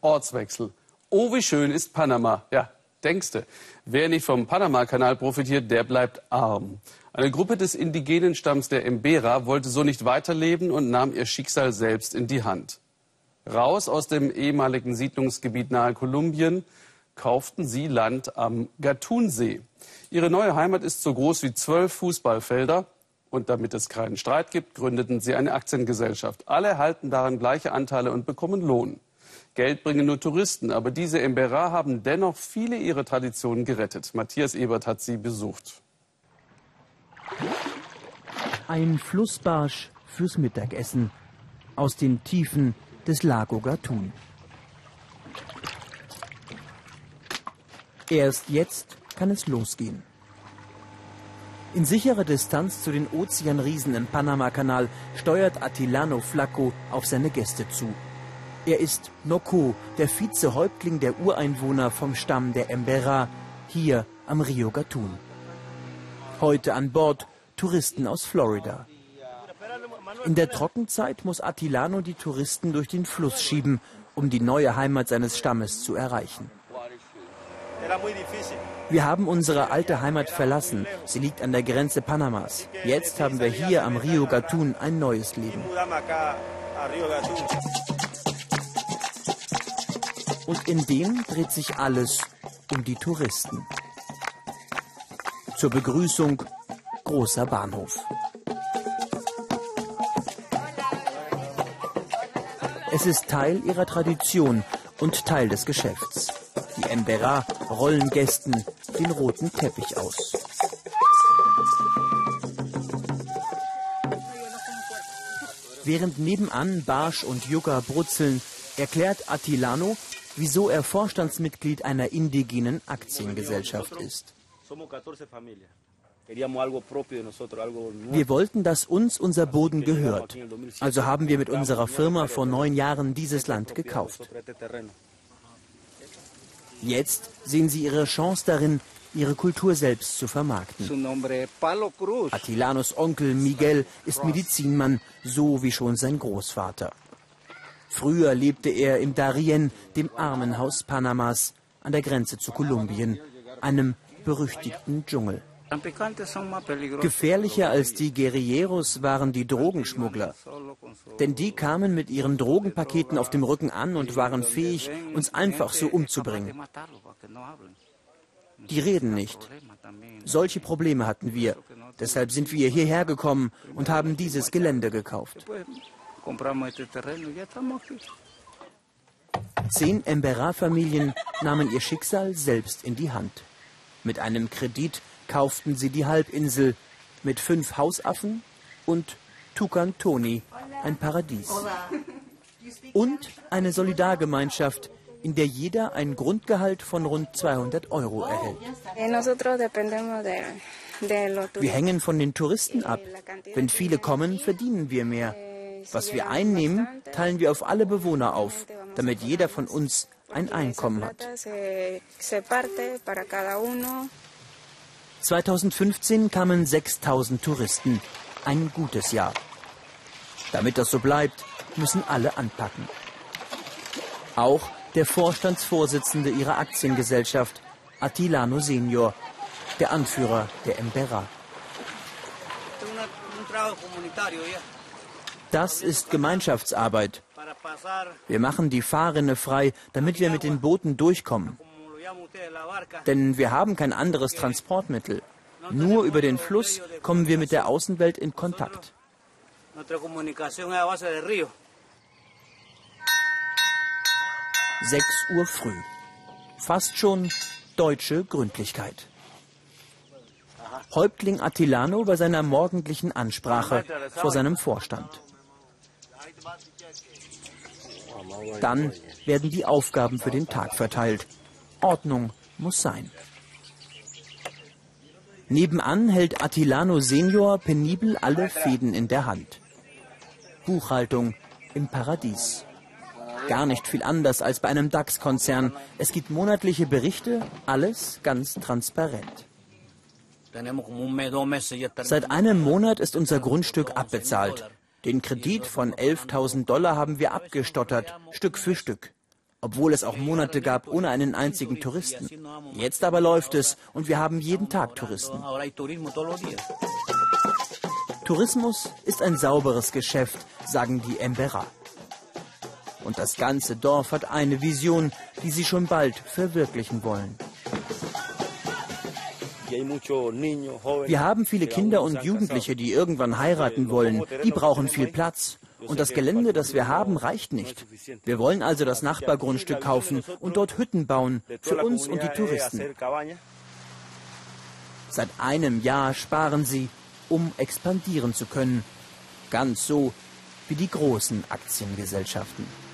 Ortswechsel. Oh, wie schön ist Panama. Ja, denkste. Wer nicht vom Panama-Kanal profitiert, der bleibt arm. Eine Gruppe des indigenen Stamms der Embera wollte so nicht weiterleben und nahm ihr Schicksal selbst in die Hand. Raus aus dem ehemaligen Siedlungsgebiet nahe Kolumbien kauften sie Land am Gatunsee. Ihre neue Heimat ist so groß wie zwölf Fußballfelder. Und damit es keinen Streit gibt, gründeten sie eine Aktiengesellschaft. Alle erhalten daran gleiche Anteile und bekommen Lohn. Geld bringen nur Touristen, aber diese Embera haben dennoch viele ihrer Traditionen gerettet. Matthias Ebert hat sie besucht. Ein Flussbarsch fürs Mittagessen aus den Tiefen des Lago Gatun. Erst jetzt kann es losgehen. In sicherer Distanz zu den Ozeanriesen im Panamakanal steuert Attilano Flacco auf seine Gäste zu. Er ist Noko, der Vizehäuptling der Ureinwohner vom Stamm der Embera, hier am Rio Gatun. Heute an Bord Touristen aus Florida. In der Trockenzeit muss Attilano die Touristen durch den Fluss schieben, um die neue Heimat seines Stammes zu erreichen. Wir haben unsere alte Heimat verlassen. Sie liegt an der Grenze Panamas. Jetzt haben wir hier am Rio Gatun ein neues Leben. Und in dem dreht sich alles um die Touristen. Zur Begrüßung großer Bahnhof. Es ist Teil ihrer Tradition und Teil des Geschäfts. Die Embera rollen Gästen den roten Teppich aus. Während nebenan Barsch und Yucca brutzeln, erklärt Attilano, wieso er Vorstandsmitglied einer indigenen Aktiengesellschaft ist. Wir wollten, dass uns unser Boden gehört. Also haben wir mit unserer Firma vor neun Jahren dieses Land gekauft. Jetzt sehen sie ihre Chance darin, ihre Kultur selbst zu vermarkten. Attilanos Onkel Miguel ist Medizinmann, so wie schon sein Großvater. Früher lebte er im Darien, dem Armenhaus Panamas, an der Grenze zu Kolumbien, einem berüchtigten Dschungel. Gefährlicher als die Guerilleros waren die Drogenschmuggler. Denn die kamen mit ihren Drogenpaketen auf dem Rücken an und waren fähig, uns einfach so umzubringen. Die reden nicht. Solche Probleme hatten wir. Deshalb sind wir hierher gekommen und haben dieses Gelände gekauft. Zehn Embera-Familien nahmen ihr Schicksal selbst in die Hand. Mit einem Kredit kauften sie die Halbinsel mit fünf Hausaffen und Tukan Toni, ein Paradies. Und eine Solidargemeinschaft, in der jeder ein Grundgehalt von rund 200 Euro erhält. Wir hängen von den Touristen ab. Wenn viele kommen, verdienen wir mehr. Was wir einnehmen, teilen wir auf alle Bewohner auf, damit jeder von uns ein Einkommen hat. 2015 kamen 6000 Touristen. Ein gutes Jahr. Damit das so bleibt, müssen alle anpacken. Auch der Vorstandsvorsitzende ihrer Aktiengesellschaft, Attilano Senior, der Anführer der Embera. Das ist Gemeinschaftsarbeit. Wir machen die Fahrrinne frei, damit wir mit den Booten durchkommen. Denn wir haben kein anderes Transportmittel. Nur über den Fluss kommen wir mit der Außenwelt in Kontakt. Sechs Uhr früh. Fast schon deutsche Gründlichkeit. Häuptling Attilano bei seiner morgendlichen Ansprache vor seinem Vorstand. Dann werden die Aufgaben für den Tag verteilt. Ordnung muss sein. Nebenan hält Attilano Senior penibel alle Fäden in der Hand. Buchhaltung im Paradies. Gar nicht viel anders als bei einem DAX-Konzern. Es gibt monatliche Berichte, alles ganz transparent. Seit einem Monat ist unser Grundstück abbezahlt. Den Kredit von 11.000 Dollar haben wir abgestottert, Stück für Stück. obwohl es auch Monate gab ohne einen einzigen Touristen. Jetzt aber läuft es und wir haben jeden Tag Touristen. Tourismus ist ein sauberes Geschäft, sagen die Embera. Und das ganze Dorf hat eine Vision, die sie schon bald verwirklichen wollen. Wir haben viele Kinder und Jugendliche, die irgendwann heiraten wollen. Die brauchen viel Platz. Und das Gelände, das wir haben, reicht nicht. Wir wollen also das Nachbargrundstück kaufen und dort Hütten bauen für uns und die Touristen. Seit einem Jahr sparen sie, um expandieren zu können. Ganz so wie die großen Aktiengesellschaften.